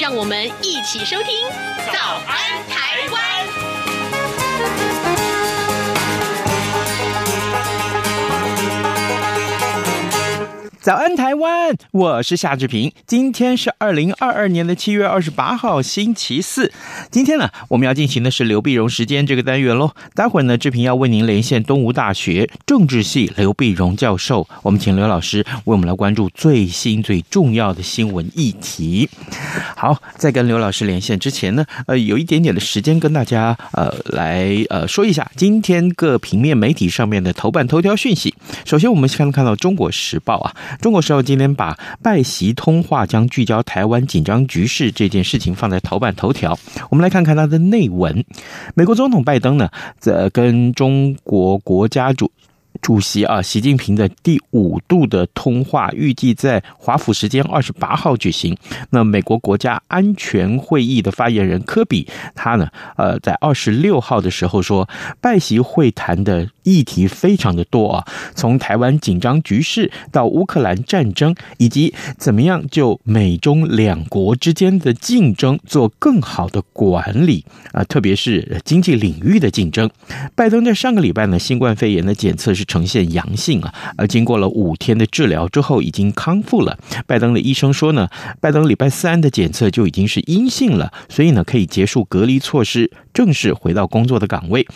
让我们一起收听《早安台湾》。早安，台湾！我是夏志平。今天是二零二二年的七月二十八号，星期四。今天呢，我们要进行的是刘必荣时间这个单元喽。待会儿呢，志平要为您连线东吴大学政治系刘必荣教授。我们请刘老师为我们来关注最新最重要的新闻议题。好，在跟刘老师连线之前呢，呃，有一点点的时间跟大家呃来呃说一下今天各平面媒体上面的头版头条讯息。首先，我们先看到《中国时报》啊。中国时报今天把拜习通话将聚焦台湾紧张局势这件事情放在头版头条。我们来看看它的内文。美国总统拜登呢，在跟中国国家主主席啊习近平的第五度的通话，预计在华府时间二十八号举行。那美国国家安全会议的发言人科比，他呢，呃，在二十六号的时候说，拜习会谈的。议题非常的多啊，从台湾紧张局势到乌克兰战争，以及怎么样就美中两国之间的竞争做更好的管理啊，特别是经济领域的竞争。拜登在上个礼拜呢，新冠肺炎的检测是呈现阳性啊，而经过了五天的治疗之后已经康复了。拜登的医生说呢，拜登礼拜三的检测就已经是阴性了，所以呢可以结束隔离措施，正式回到工作的岗位。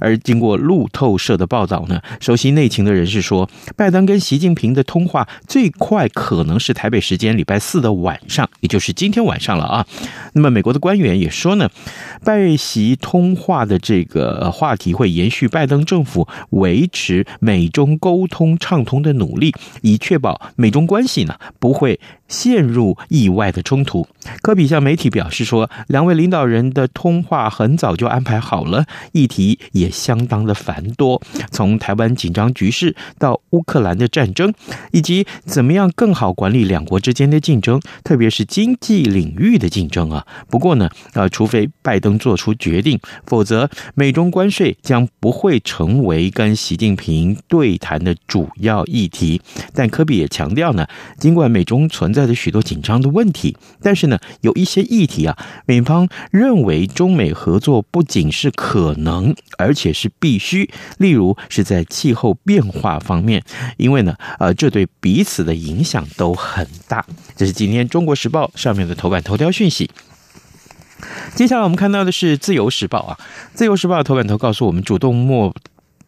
而经过路透社的报道呢，熟悉内情的人士说，拜登跟习近平的通话最快可能是台北时间礼拜四的晚上，也就是今天晚上了啊。那么美国的官员也说呢，拜习通话的这个话题会延续拜登政府维持美中沟通畅通的努力，以确保美中关系呢不会陷入意外的冲突。科比向媒体表示说，两位领导人的通话很早早就安排好了，议题也相当的繁多。从台湾紧张局势到乌克兰的战争，以及怎么样更好管理两国之间的竞争，特别是经济领域的竞争啊。不过呢，呃，除非拜登做出决定，否则美中关税将不会成为跟习近平对谈的主要议题。但科比也强调呢，尽管美中存在着许多紧张的问题，但是呢，有一些议题啊，美方认为中美合作不仅是可能，而且是必须。例如。是在气候变化方面，因为呢，呃，这对彼此的影响都很大。这是今天《中国时报》上面的头版头条讯息。接下来我们看到的是《自由时报》啊，《自由时报》的头版头告诉我们，主动莫。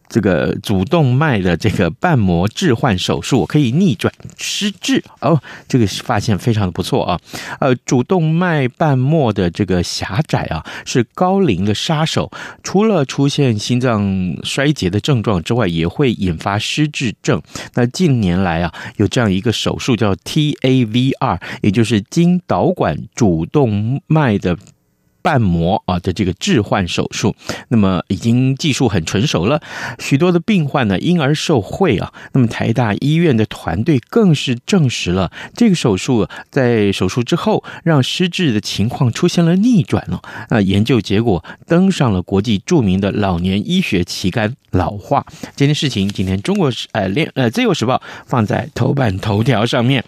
这个主动脉的这个瓣膜置换手术可以逆转失智哦，这个发现非常的不错啊。呃，主动脉瓣膜的这个狭窄啊，是高龄的杀手。除了出现心脏衰竭的症状之外，也会引发失智症。那近年来啊，有这样一个手术叫 TAVR，也就是经导管主动脉的。瓣膜啊的这个置换手术，那么已经技术很成熟了，许多的病患呢因而受惠啊。那么台大医院的团队更是证实了这个手术在手术之后让失智的情况出现了逆转了。那，研究结果登上了国际著名的老年医学期刊《老化》。这件事情今天中国呃联呃自由时报放在头版头条上面。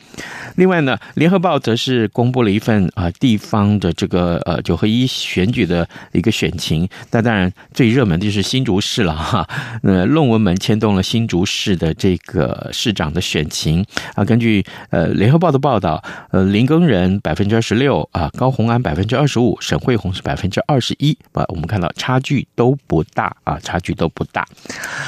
另外呢，联合报则是公布了一份啊地方的这个呃九合一。选举的一个选情，那当然最热门的就是新竹市了哈。那论文门牵动了新竹市的这个市长的选情啊。根据呃联合报的报道，呃林耕仁百分之二十六啊，高虹安百分之二十五，沈慧虹是百分之二十一啊。我们看到差距都不大啊，差距都不大。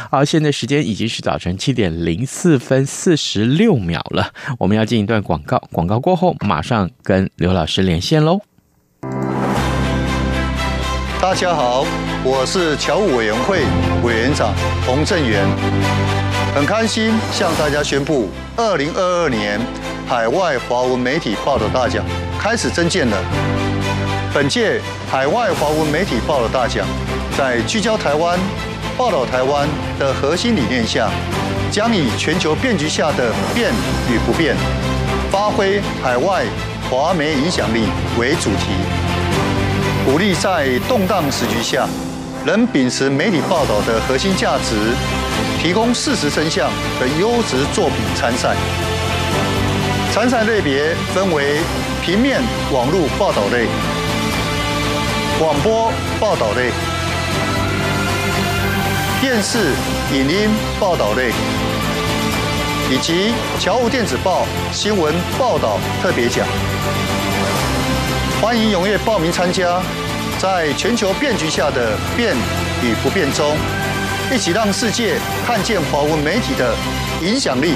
好，现在时间已经是早晨七点零四分四十六秒了，我们要进一段广告，广告过后马上跟刘老师连线喽。大家好，我是侨务委员会委员长洪正元，很开心向大家宣布，二零二二年海外华文媒体报道大奖开始征件了。本届海外华文媒体报道大奖，在聚焦台湾、报道台湾的核心理念下，将以全球变局下的变与不变，发挥海外华媒影响力为主题，鼓励在动荡时局下，仍秉持媒体报道的核心价值，提供事实真相的优质作品参赛。参赛类别分为平面、网络报道类。广播报道类、电视、影音报道类，以及侨务电子报新闻报道特别奖，欢迎踊跃报名参加，在全球变局下的变与不变中，一起让世界看见华文媒体的影响力。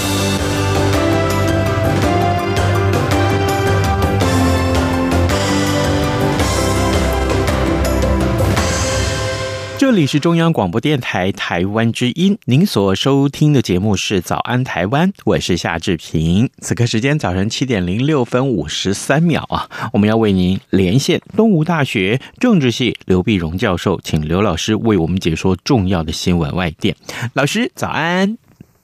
这里是中央广播电台台湾之音，您所收听的节目是《早安台湾》，我是夏志平。此刻时间早晨七点零六分五十三秒啊，我们要为您连线东吴大学政治系刘碧荣教授，请刘老师为我们解说重要的新闻外电。老师早安。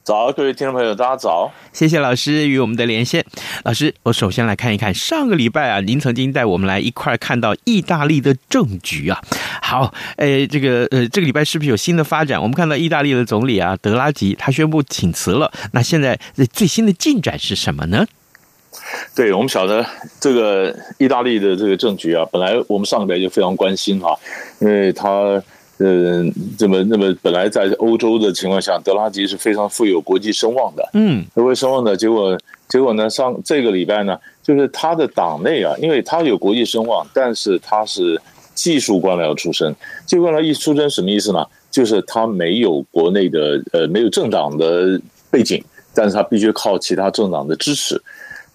早，各位听众朋友，大家早！谢谢老师与我们的连线。老师，我首先来看一看上个礼拜啊，您曾经带我们来一块看到意大利的政局啊。好，诶，这个呃，这个礼拜是不是有新的发展？我们看到意大利的总理啊，德拉吉他宣布请辞了。那现在最新的进展是什么呢？对，我们晓得这个意大利的这个政局啊，本来我们上个礼拜就非常关心哈，因为他。呃，这么那么本来在欧洲的情况下，德拉吉是非常富有国际声望的。嗯，国际声望的，结果结果呢，上这个礼拜呢，就是他的党内啊，因为他有国际声望，但是他是技术官僚出身。技术官僚一出身什么意思呢？就是他没有国内的呃没有政党的背景，但是他必须靠其他政党的支持。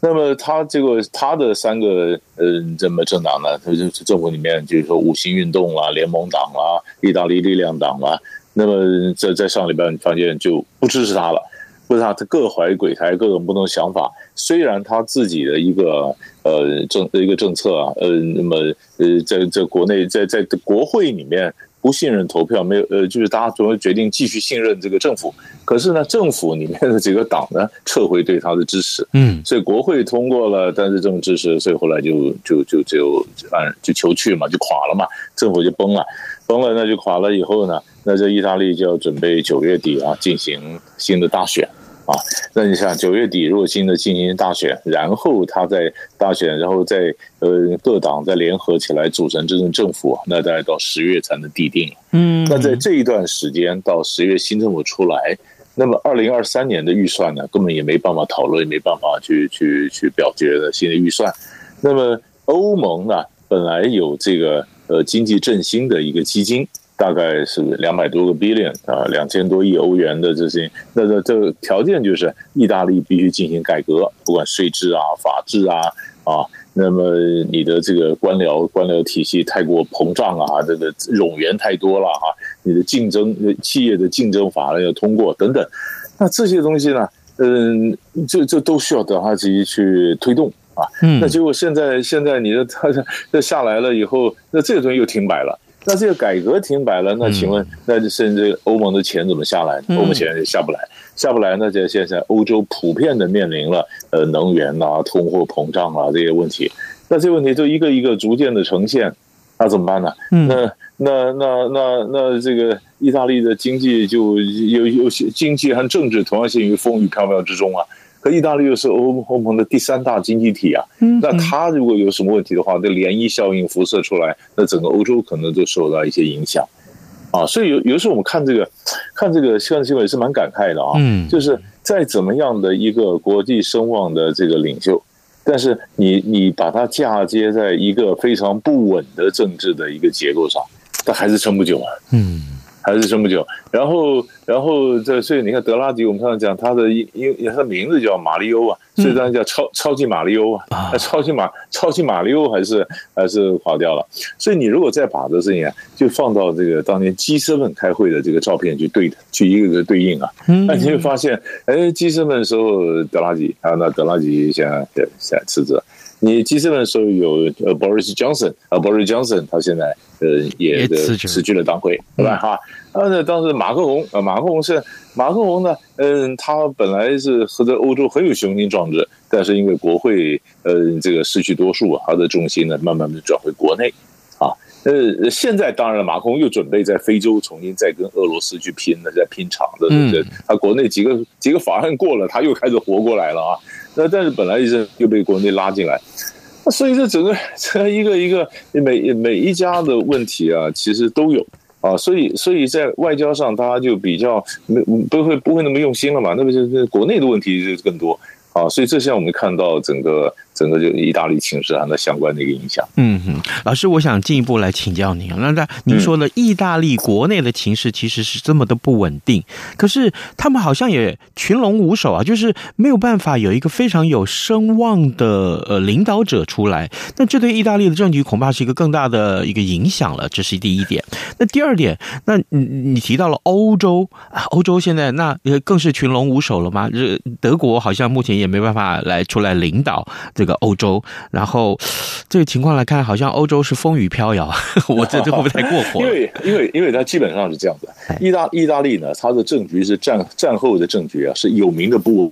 那么他这个他的三个嗯这么政党呢，他就是政府里面就是说五星运动啦、联盟党啦、意大利力量党啦，那么在在上礼拜你发现就不支持他了，不是他他各怀鬼胎，各种不同想法。虽然他自己的一个呃政一个政策啊，呃那么呃在在国内在在国会里面。不信任投票没有，呃，就是大家总会决定继续信任这个政府。可是呢，政府里面的几个党呢，撤回对他的支持。嗯，所以国会通过了，但是这种支持，所以后来就就就就按就求去嘛，就垮了嘛，政府就崩了，崩了那就垮了。以后呢，那这意大利就要准备九月底啊进行新的大选。啊，那你想九月底如果新的进行大选，然后他在大选，然后再呃各党再联合起来组成这种政府，那大概到十月才能递定。嗯，那在这一段时间到十月新政府出来，那么二零二三年的预算呢，根本也没办法讨论，也没办法去去去表决的新的预算。那么欧盟呢，本来有这个呃经济振兴的一个基金。大概是两百多个 billion 啊，两千多亿欧元的这些，那这这个条件就是意大利必须进行改革，不管税制啊、法制啊啊，那么你的这个官僚官僚体系太过膨胀啊，这个冗员太多了哈、啊，你的竞争企业的竞争法要通过等等，那这些东西呢，嗯，这这都需要德哈吉去推动啊，嗯，那结果现在现在你的 他这下来了以后，那这个东西又停摆了。那这个改革停摆了，那请问，那甚至欧盟的钱怎么下来？欧盟钱也下不来，下不来，那就现在欧洲普遍的面临了呃能源啊、通货膨胀啊这些问题，那这些问题就一个一个逐渐的呈现，那怎么办呢？那那那那那这个意大利的经济就有有些经济和政治同样陷于风雨飘渺之中啊。可意大利又是欧欧盟的第三大经济体啊，那它如果有什么问题的话，那涟漪效应辐射出来，那整个欧洲可能就受到一些影响啊。所以有有时候我们看这个，看这个看新闻也是蛮感慨的啊。嗯，就是再怎么样的一个国际声望的这个领袖，但是你你把它嫁接在一个非常不稳的政治的一个结构上，它还是撑不久啊。嗯。还是撑不久，然后，然后这所以你看德拉吉，我们上次讲他的因因为他的名字叫马里欧啊，所以当然叫超超级马里欧啊，那超级马超级马里欧还是还是垮掉了。所以你如果再把这事情啊，就放到这个当年 G7 开会的这个照片去对的，去一个个对应啊，那你会发现，哎，G7 的时候德拉吉啊，那德拉吉现在对现在辞职。你 G7 的时候有呃 Boris Johnson 啊 Boris Johnson 他现在呃也的辞去了党魁，对吧？哈，那当时马克龙啊，马克龙是马克龙呢，嗯，他本来是和在欧洲很有雄心壮志，但是因为国会呃这个失去多数，他的重心呢慢慢的转回国内啊。呃，现在当然了，马克龙又准备在非洲重新再跟俄罗斯去拼了，在拼场子，对不对？他国内几个几个法案过了，他又开始活过来了啊。那但是本来是又被国内拉进来，那所以这整个这一个一个每每一家的问题啊，其实都有啊，所以所以在外交上，大家就比较没不会不会那么用心了嘛，那么就是国内的问题就更多啊，所以这些我们看到整个。整个就意大利情势它的相关的一个影响。嗯哼，老师，我想进一步来请教您。那那您说的意大利国内的情势其实是这么的不稳定，可是他们好像也群龙无首啊，就是没有办法有一个非常有声望的呃领导者出来。那这对意大利的政局恐怕是一个更大的一个影响了。这是第一点。那第二点，那你你提到了欧洲啊，欧洲现在那更是群龙无首了吗？这德国好像目前也也没办法来出来领导。这个欧洲，然后这个情况来看，好像欧洲是风雨飘摇。我这这会不会太过火？因为因为因为它基本上是这样的，意大意大利呢，它的政局是战战后的政局啊，是有名的不稳，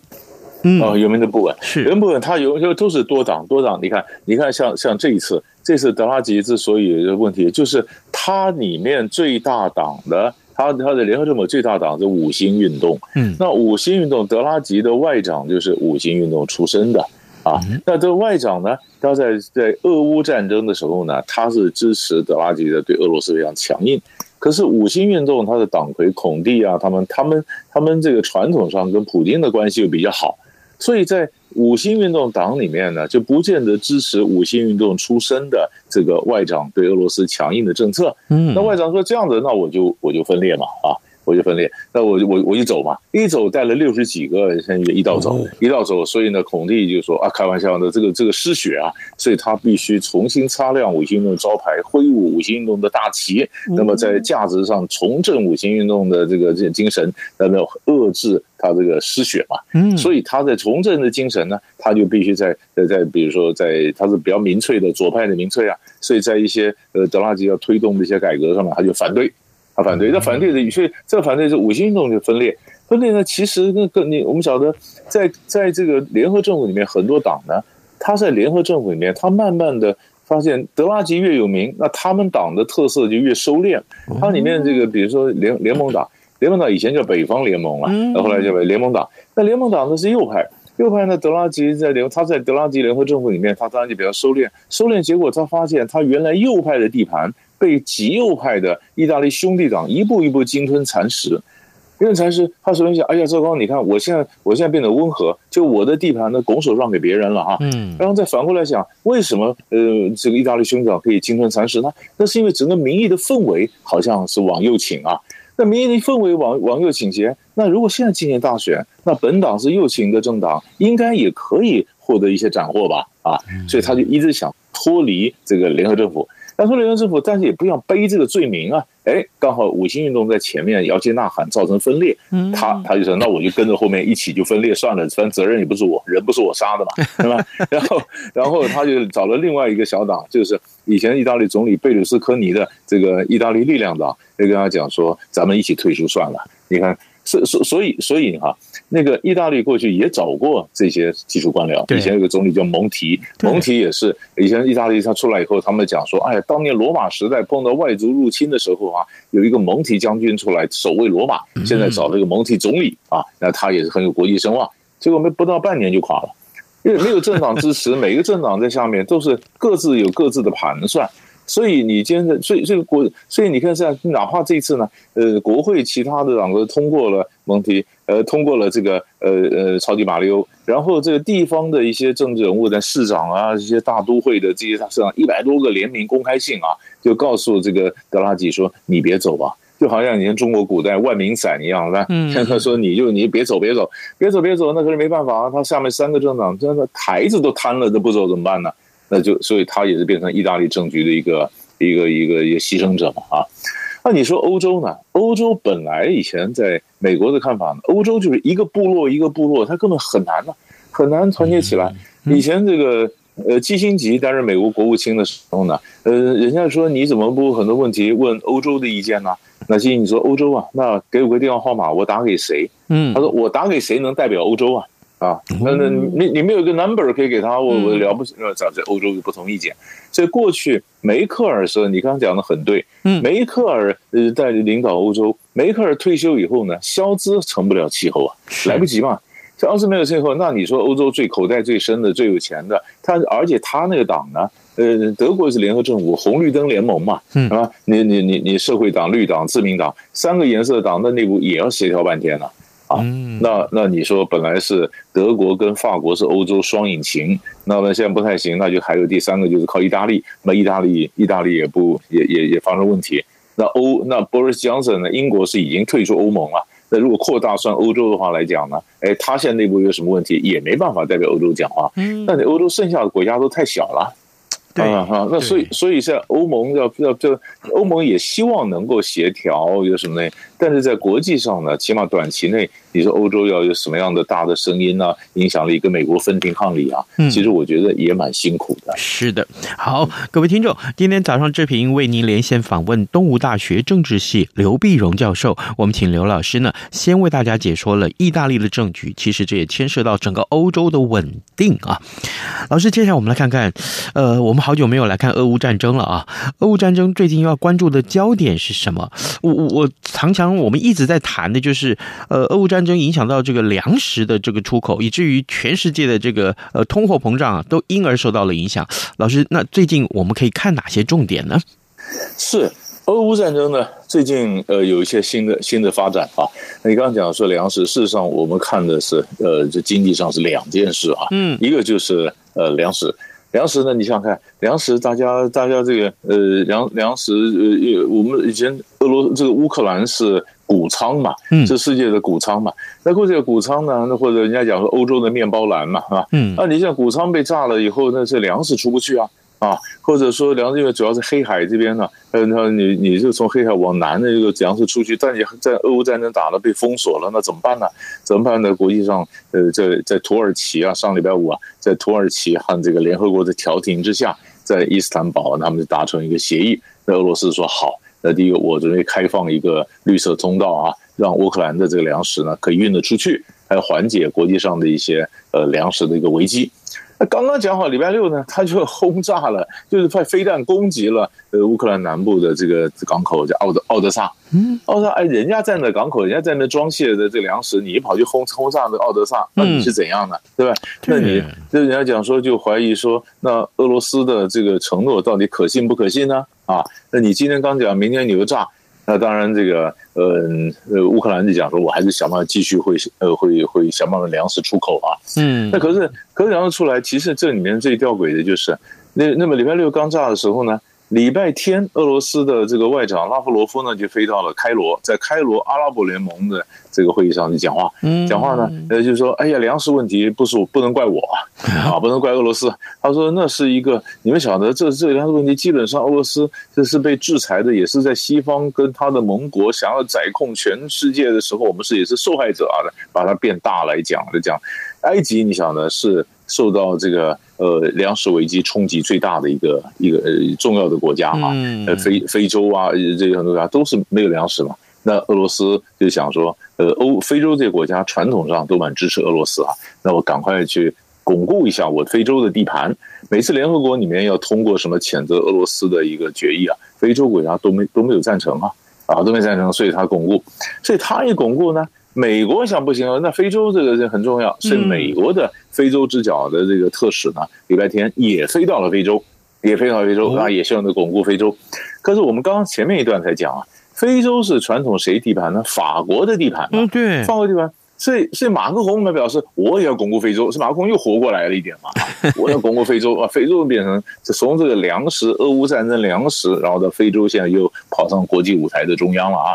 嗯啊，有名的不稳，是有名不稳。它有就都是多党多党。你看，你看像像这一次，这次德拉吉之所以有问题，就是它里面最大党的，它它的联合政府最大党是五星运动。嗯，那五星运动，德拉吉的外长就是五星运动出身的。啊，那这个外长呢？他在在俄乌战争的时候呢，他是支持德拉吉的，对俄罗斯非常强硬。可是五星运动他的党魁孔蒂啊，他们他们他们这个传统上跟普京的关系又比较好，所以在五星运动党里面呢，就不见得支持五星运动出身的这个外长对俄罗斯强硬的政策。嗯，那外长说这样子，那我就我就分裂嘛，啊。我就分裂，那我我我一走嘛，一走带了六十几个，现在一道走，一道走，所以呢，孔蒂就说啊，开玩笑的，这个这个失血啊，所以他必须重新擦亮五星运动招牌，挥舞五星运动的大旗，那么在价值上重振五星运动的这个这精神，那么遏制他这个失血嘛，嗯，所以他在重振的精神呢，他就必须在在在，比如说在他是比较民粹的左派的民粹啊，所以在一些呃德拉吉要推动的一些改革上面，他就反对。他反对，那反对的，所以这个反对是五星运动就分裂。分裂呢，其实那个你我们晓得，在在这个联合政府里面，很多党呢，他在联合政府里面，他慢慢的发现德拉吉越有名，那他们党的特色就越收敛。它里面这个，比如说联联盟党，联盟党以前叫北方联盟啊，那后来叫联盟党。那联盟党呢是右派，右派呢德拉吉在联，他在德拉吉联合政府里面，他当然就比较收敛。收敛结果，他发现他原来右派的地盘。被极右派的意大利兄弟党一步一步鲸吞蚕食，因为蚕食。他首先想：哎呀，糟糕！你看，我现在我现在变得温和，就我的地盘呢，拱手让给别人了哈。嗯。然后再反过来想，为什么呃，这个意大利兄弟党可以鲸吞蚕食呢？那是因为整个民意的氛围好像是往右倾啊。那民意的氛围往往右倾斜，那如果现在进行大选，那本党是右倾的政党，应该也可以获得一些斩获吧？啊，所以他就一直想脱离这个联合政府。他说：“联合政府，但是也不要背这个罪名啊！哎，刚好五星运动在前面摇旗呐喊，造成分裂。他他就说：那我就跟着后面一起就分裂算了，反正责任也不是我，人不是我杀的嘛，对吧？然后然后他就找了另外一个小党，就是以前意大利总理贝鲁斯科尼的这个意大利力量党，就跟他讲说：咱们一起退出算了。你看。”所所所以所以哈，那个意大利过去也找过这些技术官僚，以前有个总理叫蒙提，蒙提也是以前意大利他出来以后，他们讲说，哎呀，当年罗马时代碰到外族入侵的时候啊，有一个蒙提将军出来守卫罗马，现在找了一个蒙提总理啊，那他也是很有国际声望，结果没不到半年就垮了，因为没有政党支持，每个政党在下面都是各自有各自的盘算。所以你今天的，所以这个国，所以你看，现在哪怕这一次呢，呃，国会其他的党都通过了蒙提，呃，通过了这个，呃呃，超级马里欧，然后这个地方的一些政治人物的市长啊，这些大都会的这些市长，一百多个联名公开信啊，就告诉这个德拉吉说：“你别走吧。”就好像以前中国古代万民伞一样，是吧？嗯，他说：“你就你别走，别走，别走，别走。”那可是没办法啊，他下面三个政党真的台子都瘫了，都不走怎么办呢？那就所以他也是变成意大利政局的一个一个一个一个牺牲者嘛啊。那你说欧洲呢？欧洲本来以前在美国的看法呢，欧洲就是一个部落一个部落，它根本很难呢，很难团结起来。以前这个。呃，基辛格担任美国国务卿的时候呢，呃，人家说你怎么不很多问题问欧洲的意见呢？那基辛你说欧洲啊，那给我个电话号码，我打给谁？嗯，他说我打给谁能代表欧洲啊？啊，那那你你没有一个 number 可以给他，我我了不起？那在欧洲有不同意见，所以过去梅克尔说，你刚刚讲的很对，嗯，梅克尔呃在领导欧洲，梅克尔退休以后呢，肖兹成不了气候啊，来不及嘛。肖兹没有气候，那你说欧洲最口袋最深的、最有钱的，他而且他那个党呢？呃，德国是联合政府，红绿灯联盟嘛，嗯啊，你你你你社会党、绿党、自民党三个颜色的党的内部也要协调半天呢，啊，嗯、那那你说本来是德国跟法国是欧洲双引擎，那么现在不太行，那就还有第三个就是靠意大利，那意大利意大利也不也也也发生问题，那欧那 Boris Johnson 呢？英国是已经退出欧盟了。那如果扩大算欧洲的话来讲呢？哎，他现在内部有什么问题，也没办法代表欧洲讲话。嗯，那你欧洲剩下的国家都太小了。对啊，哈，那所以所以现在欧盟要要就欧盟也希望能够协调有什么呢？但是在国际上呢，起码短期内，你说欧洲要有什么样的大的声音啊、影响力，跟美国分庭抗礼啊？嗯，其实我觉得也蛮辛苦的。是的，好，各位听众，今天早上志平为您连线访问东吴大学政治系刘碧荣教授，我们请刘老师呢，先为大家解说了意大利的政局，其实这也牵涉到整个欧洲的稳定啊。老师，接下来我们来看看，呃，我们。好久没有来看俄乌战争了啊！俄乌战争最近要关注的焦点是什么？我我我常常我们一直在谈的就是，呃，俄乌战争影响到这个粮食的这个出口，以至于全世界的这个呃通货膨胀啊，都因而受到了影响。老师，那最近我们可以看哪些重点呢？是俄乌战争呢？最近呃有一些新的新的发展啊。你刚刚讲说粮食，事实上我们看的是呃这经济上是两件事啊。嗯，一个就是呃粮食。粮食呢？你想想看，粮食大家大家这个呃粮粮食呃，我们以前俄罗这个乌克兰是谷仓嘛，是世界的谷仓嘛。那过去的谷仓呢，那或者人家讲说欧洲的面包篮嘛，是吧？嗯，那你像谷仓被炸了以后，那这粮食出不去啊。啊，或者说粮食，因为主要是黑海这边呢，呃，那你你就从黑海往南的这个粮食出去，但你在俄乌战争打了被封锁了，那怎么办呢？怎么办呢？国际上，呃，在在土耳其啊，上礼拜五啊，在土耳其和这个联合国的调停之下，在伊斯坦堡，他们就达成一个协议。那俄罗斯说好，那第一个我准备开放一个绿色通道啊，让乌克兰的这个粮食呢可以运得出去，还有缓解国际上的一些呃粮食的一个危机。那刚刚讲好，礼拜六呢，他就轰炸了，就是派飞弹攻击了呃乌克兰南部的这个港口叫奥德奥德萨。嗯，奥德萨，哎，人家在那港口，人家在那装卸的这个粮食，你一跑去轰轰炸那奥德萨，那你是怎样的？嗯、对吧？那你就人家讲说，就怀疑说，那俄罗斯的这个承诺到底可信不可信呢？啊，那你今天刚讲，明天你又炸。那当然，这个呃呃，乌克兰就讲说，我还是想办法继续会呃会会想办法粮食出口啊。嗯，那可是可是粮食出来，其实这里面最吊诡的就是，那那么礼拜六刚炸的时候呢，礼拜天俄罗斯的这个外长拉夫罗夫呢就飞到了开罗，在开罗阿拉伯联盟的这个会议上去讲话，讲话呢呃就是说，哎呀，粮食问题不是我不能怪我 啊，不能怪俄罗斯。他说那是一个你们晓得，这这粮食问题基本上俄罗斯这是被制裁的，也是在西方跟他的盟国想要宰控全世界的时候，我们是也是受害者啊的，把它变大来讲来讲。埃及你晓得是受到这个呃粮食危机冲击最大的一个一个呃重要的国家啊，呃非非洲啊这些很多国家都是没有粮食嘛。那俄罗斯就想说，呃，欧非洲这些国家传统上都蛮支持俄罗斯啊，那我赶快去巩固一下我非洲的地盘。每次联合国里面要通过什么谴责俄罗斯的一个决议啊，非洲国家都没都没有赞成啊，啊都没赞成，所以他巩固，所以他一巩固呢，美国想不行啊，那非洲这个很重要，是美国的非洲之角的这个特使呢，礼拜天也飞到了非洲。也非常好非洲啊，也希望能巩固非洲。可是我们刚刚前面一段才讲啊，非洲是传统谁地盘呢？法国的地盘。嗯，对，法国地盘。所以，所以马克龙呢表示，我也要巩固非洲。是马克龙又活过来了一点嘛？我要巩固非洲啊，非洲变成从这个粮食、俄乌战争粮食，然后到非洲，现在又跑上国际舞台的中央了啊。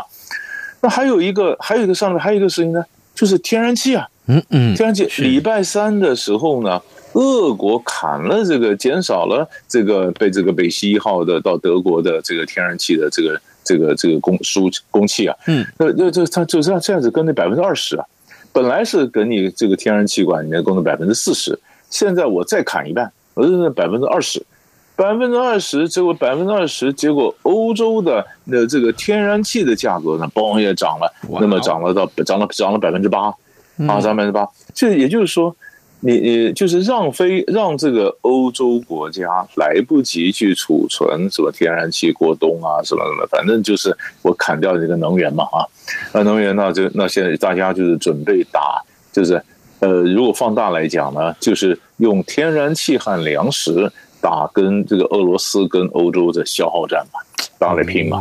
那还有一个，还有一个上面还有一个事情呢，就是天然气啊，嗯嗯，天然气。礼拜三的时候呢，俄国砍了这个，减少了这个被这个北溪一号的到德国的这个天然气的这个这个这个供输供气啊，嗯，那那这它就这样这样子跟那百分之二十啊。本来是给你这个天然气管里面供的百分之四十，现在我再砍一半，我是百分之二十，百分之二十，结果百分之二十，结果欧洲的那这个天然气的价格呢，嘣也涨了，那么涨了到涨了涨了百分之八，啊，涨百分之八，这也就是说。你你就是让非让这个欧洲国家来不及去储存什么天然气过冬啊什么什么，反正就是我砍掉这个能源嘛啊，那能源那就那现在大家就是准备打，就是呃，如果放大来讲呢，就是用天然气和粮食打跟这个俄罗斯跟欧洲的消耗战嘛。大家来拼嘛，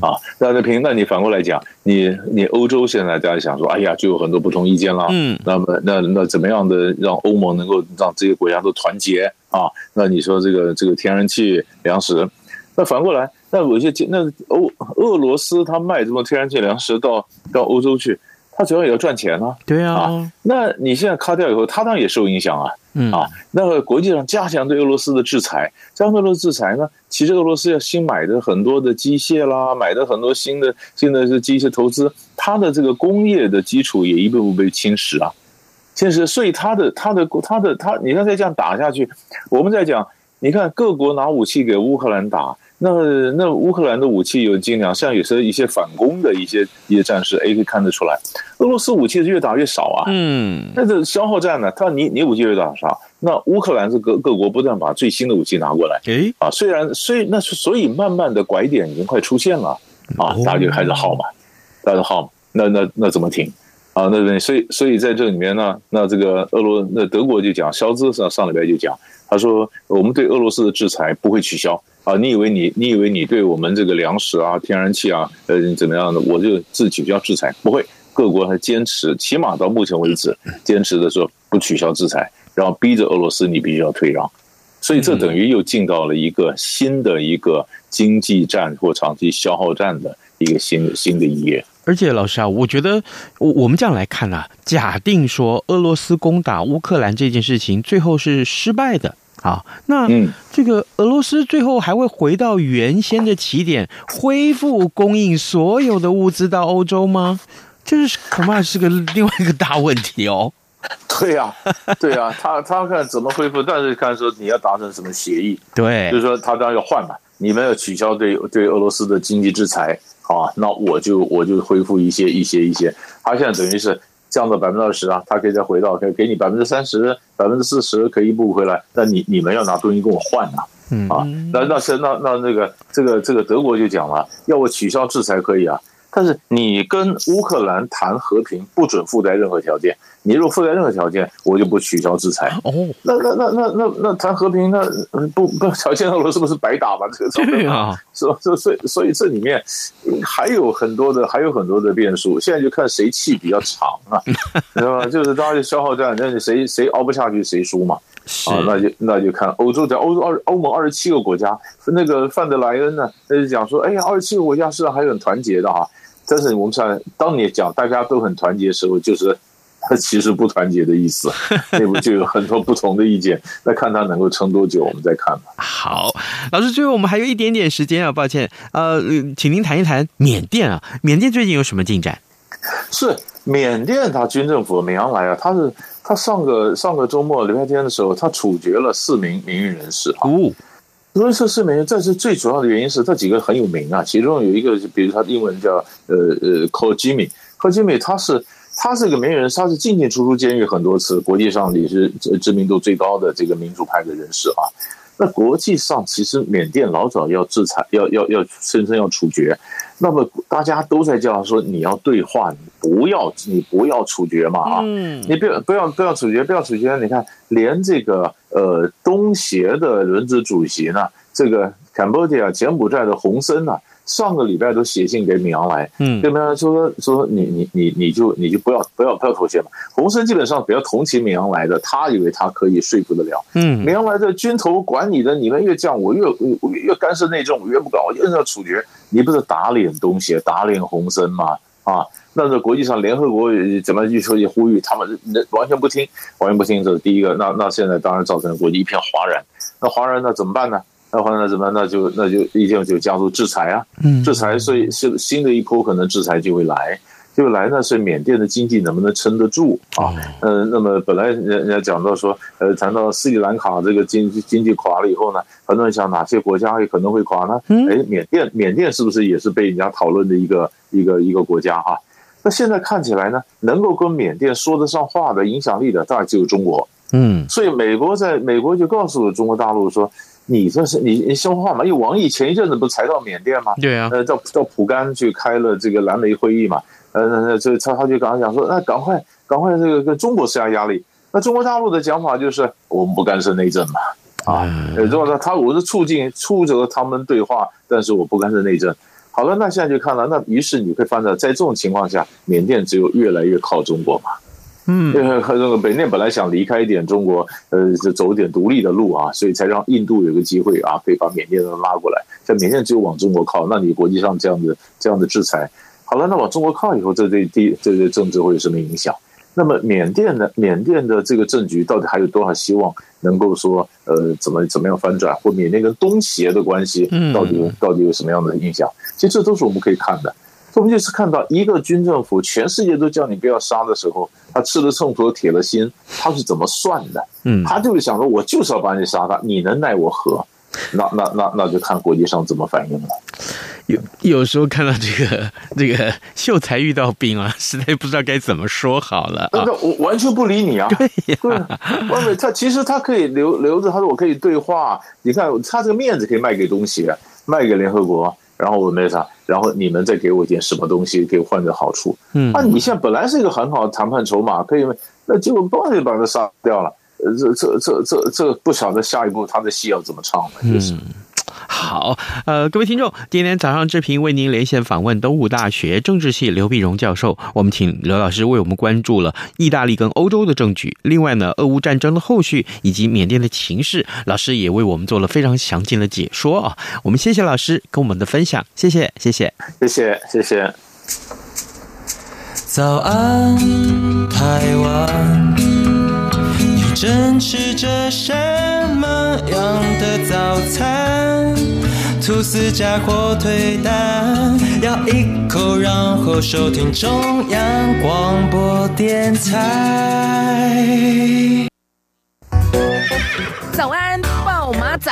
啊，大家来拼。那你反过来讲，你你欧洲现在大家想说，哎呀，就有很多不同意见了。嗯，那么那那怎么样的让欧盟能够让这些国家都团结啊？那你说这个这个天然气、粮食，那反过来，那有些那欧俄罗斯他卖这么天然气、粮食到到欧洲去。他主要也要赚钱啊，对啊，啊，那你现在卡掉以后，他当然也受影响啊，嗯啊，那个国际上加强对俄罗斯的制裁，加强对俄罗斯制裁呢，其实俄罗斯要新买的很多的机械啦，买的很多新的新的这机械投资，它的这个工业的基础也一步步被侵蚀啊，侵蚀，所以它的它的它的它，你看再这样打下去，我们在讲，你看各国拿武器给乌克兰打。那那乌克兰的武器有精良，像有时候一些反攻的一些一些战士，哎，可以看得出来，俄罗斯武器是越打越少啊。嗯，那这消耗战呢？他你你武器越打越少，那乌克兰是各各国不断把最新的武器拿过来。哎，啊，虽然虽那所以慢慢的拐点已经快出现了啊，大家就开始耗嘛，大家耗，那那那怎么停啊？那所以所以在这里面呢，那这个俄罗那德国就讲，肖兹上上礼拜就讲，他说我们对俄罗斯的制裁不会取消。啊，你以为你你以为你对我们这个粮食啊、天然气啊，呃，怎么样的？我就自取消制裁，不会。各国还坚持，起码到目前为止，坚持的说不取消制裁，然后逼着俄罗斯你必须要退让。所以这等于又进到了一个新的一个经济战或长期消耗战的一个新新的一页。而且老师啊，我觉得我我们这样来看啊，假定说俄罗斯攻打乌克兰这件事情最后是失败的。啊，那嗯，这个俄罗斯最后还会回到原先的起点，恢复供应所有的物资到欧洲吗？这是恐怕是个另外一个大问题哦。对呀、啊，对呀、啊，他他看怎么恢复，但是看说你要达成什么协议，对，就是说他当然要换嘛，你们要取消对对俄罗斯的经济制裁，好啊，那我就我就恢复一些一些一些，他现在等于是。降到百分之二十啊，他可以再回到，可以给你百分之三十、百分之四十，可以一步回来。但你你们要拿东西跟我换呐、啊，嗯啊，那那是那那那个这个这个德国就讲了，要我取消制裁可以啊，但是你跟乌克兰谈和平不准附带任何条件。你如果附带任何条件，我就不取消制裁。哦，那那那那那那谈和平，那不不条件俄罗斯不是白打吗？这个对啊，所所？所以所以这里面还有很多的还有很多的变数。现在就看谁气比较长啊，对吧？就是大家就消耗战，那谁谁熬不下去谁输嘛。啊，那就那就看欧洲在欧洲二欧盟二十七个国家，那个范德莱恩呢，他就讲说，哎呀，二十七个国家是还是很团结的哈。但是我们想，当你讲大家都很团结的时候，就是。他其实不团结的意思，内部就有很多不同的意见。那看他能够撑多久，我们再看吧。好，老师，最后我们还有一点点时间啊，抱歉，呃，请您谈一谈缅甸啊，缅甸最近有什么进展？是缅甸，他军政府缅昂莱啊，他是他上个上个周末礼拜天的时候，他处决了四名名誉人士啊。哦，所以说四名，这是最主要的原因是这几个很有名啊，其中有一个，比如他的英文叫呃呃柯基米，柯基米他是。他是个名人，他是进进出出监狱很多次，国际上也是知名度最高的这个民主派的人士啊。那国际上其实缅甸老早要制裁，要要要声称要处决，那么大家都在叫说你要对话，你不要你不要处决嘛啊，你不要不要不要处决，不要处决。你看，连这个呃东协的轮值主席呢，这个 Cambodia 柬埔寨的洪森呢。上个礼拜都写信给米昂莱，嗯，对不对？就说说你你你你就你就不要不要不要妥协嘛。洪森基本上比较同情米昂莱的，他以为他可以说服得了。嗯，米昂莱的军头管你的，你们越这样，我越我越干涉内政，我越不搞，我越要处决。你不是打脸东西，打脸洪森吗？啊，那在国际上联合国怎么去说去呼吁他们，完全不听，完全不听。这是第一个。那那现在当然造成国际一片哗然。那哗然那怎么办呢？那后来那怎么？那就那就一定就加入制裁啊！制裁，所以是新的一波可能制裁就会来，就会来呢。是缅甸的经济能不能撑得住啊？呃，那么本来人人家讲到说，呃，谈到斯里兰卡这个经济经济垮了以后呢，很多人想哪些国家也可能会垮呢？哎，缅甸缅甸是不是也是被人家讨论的一个一个一个国家啊？那现在看起来呢，能够跟缅甸说得上话的影响力的，大概只有中国。嗯，所以美国在美国就告诉了中国大陆说。你这是你你说话嘛？因为王毅前一阵子不是才到缅甸吗？对啊，呃，到到蒲甘去开了这个蓝莓会议嘛，呃，那那这他他就刚刚讲说，那赶快赶快这个跟中国施加压力。那中国大陆的讲法就是我们不干涉内政嘛，啊，如果说他我是促进促着他们对话，但是我不干涉内政。好了，那现在就看了，那于是你会发现，在这种情况下，缅甸只有越来越靠中国嘛。嗯，因为和这个缅甸本来想离开一点中国，呃，就走一点独立的路啊，所以才让印度有个机会啊，可以把缅甸人拉过来。像缅甸只有往中国靠，那你国际上这样的这样的制裁，好了，那往中国靠以后，这对地这对政治会有什么影响？那么缅甸的缅甸的这个政局到底还有多少希望能够说呃怎么怎么样翻转？或缅甸跟东协的关系到底到底有什么样的影响？其实这都是我们可以看的。我们就是看到一个军政府，全世界都叫你不要杀的时候，他吃了秤砣铁了心，他是怎么算的？嗯，他就是想说，我就是要把你杀他，你能奈我何？那那那那就看国际上怎么反应了。有有时候看到这个 这个秀才遇到兵啊，实在不知道该怎么说好了。那我完全不理你啊！对呀，外面他其实他可以留留着，他说我可以对话。你看他这个面子可以卖给东西，卖给联合国。然后我没啥，然后你们再给我一点什么东西，给我换个好处。嗯，啊，你现在本来是一个很好的谈判筹码，可以，那结果帮就把他杀掉了。呃，这这这这这不晓得下一步他的戏要怎么唱了，就是。嗯好，呃，各位听众，今天早上志平为您连线访问东吴大学政治系刘碧荣教授。我们请刘老师为我们关注了意大利跟欧洲的政局，另外呢，俄乌战争的后续以及缅甸的情势，老师也为我们做了非常详尽的解说啊。我们谢谢老师跟我们的分享，谢谢，谢谢，谢谢，谢谢。早安，台湾，你正吃着什么样的早餐？吐司加火腿蛋，咬一口，然后收听中央广播电台。早安，报马仔。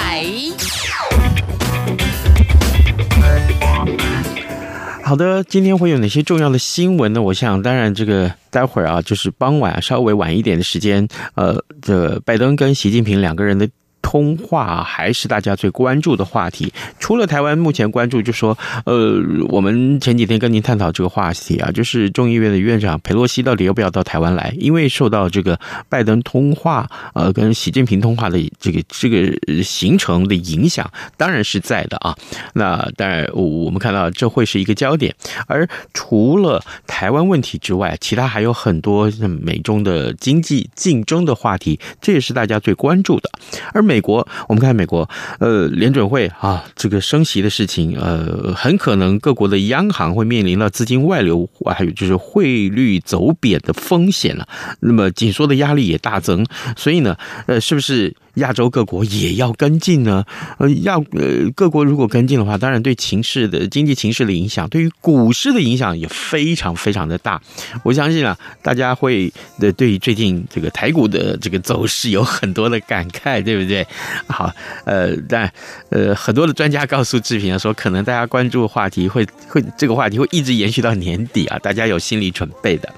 好的，今天会有哪些重要的新闻呢？我想，当然这个待会儿啊，就是傍晚稍微晚一点的时间，呃，这拜登跟习近平两个人的。通话还是大家最关注的话题。除了台湾目前关注，就说，呃，我们前几天跟您探讨这个话题啊，就是众议院的院长佩洛西到底要不要到台湾来？因为受到这个拜登通话，呃，跟习近平通话的这个这个行程的影响，当然是在的啊。那当然，我们看到这会是一个焦点。而除了台湾问题之外，其他还有很多美中的经济竞争的话题，这也是大家最关注的。而美。美国，我们看美国，呃，联准会啊，这个升息的事情，呃，很可能各国的央行会面临了资金外流，还有就是汇率走贬的风险了。那么紧缩的压力也大增，所以呢，呃，是不是？亚洲各国也要跟进呢，呃，要呃各国如果跟进的话，当然对情势的经济情势的影响，对于股市的影响也非常非常的大。我相信啊，大家会的对最近这个台股的这个走势有很多的感慨，对不对？好，呃，但呃很多的专家告诉志平啊说，可能大家关注话题会会这个话题会一直延续到年底啊，大家有心理准备的。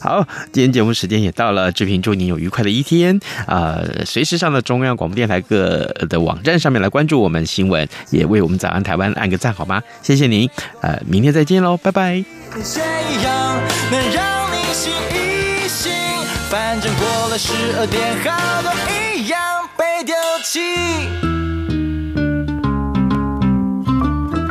好，今天节目时间也到了，志平祝您有愉快的一天啊，随时上的中。中央广播电台各的网站上面来关注我们新闻，也为我们早安台湾按个赞好吗？谢谢您，呃，明天再见喽，拜拜。反正过了十二点，好多一样被丢弃。